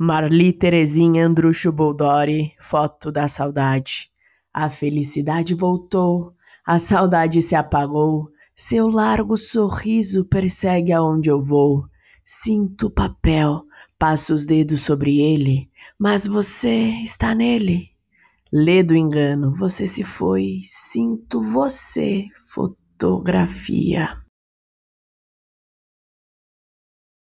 Marli Terezinha Andrucho Boldori, foto da saudade. A felicidade voltou, a saudade se apagou, seu largo sorriso persegue aonde eu vou. Sinto o papel, passo os dedos sobre ele, mas você está nele. Lê do engano, você se foi, sinto você, fotografia.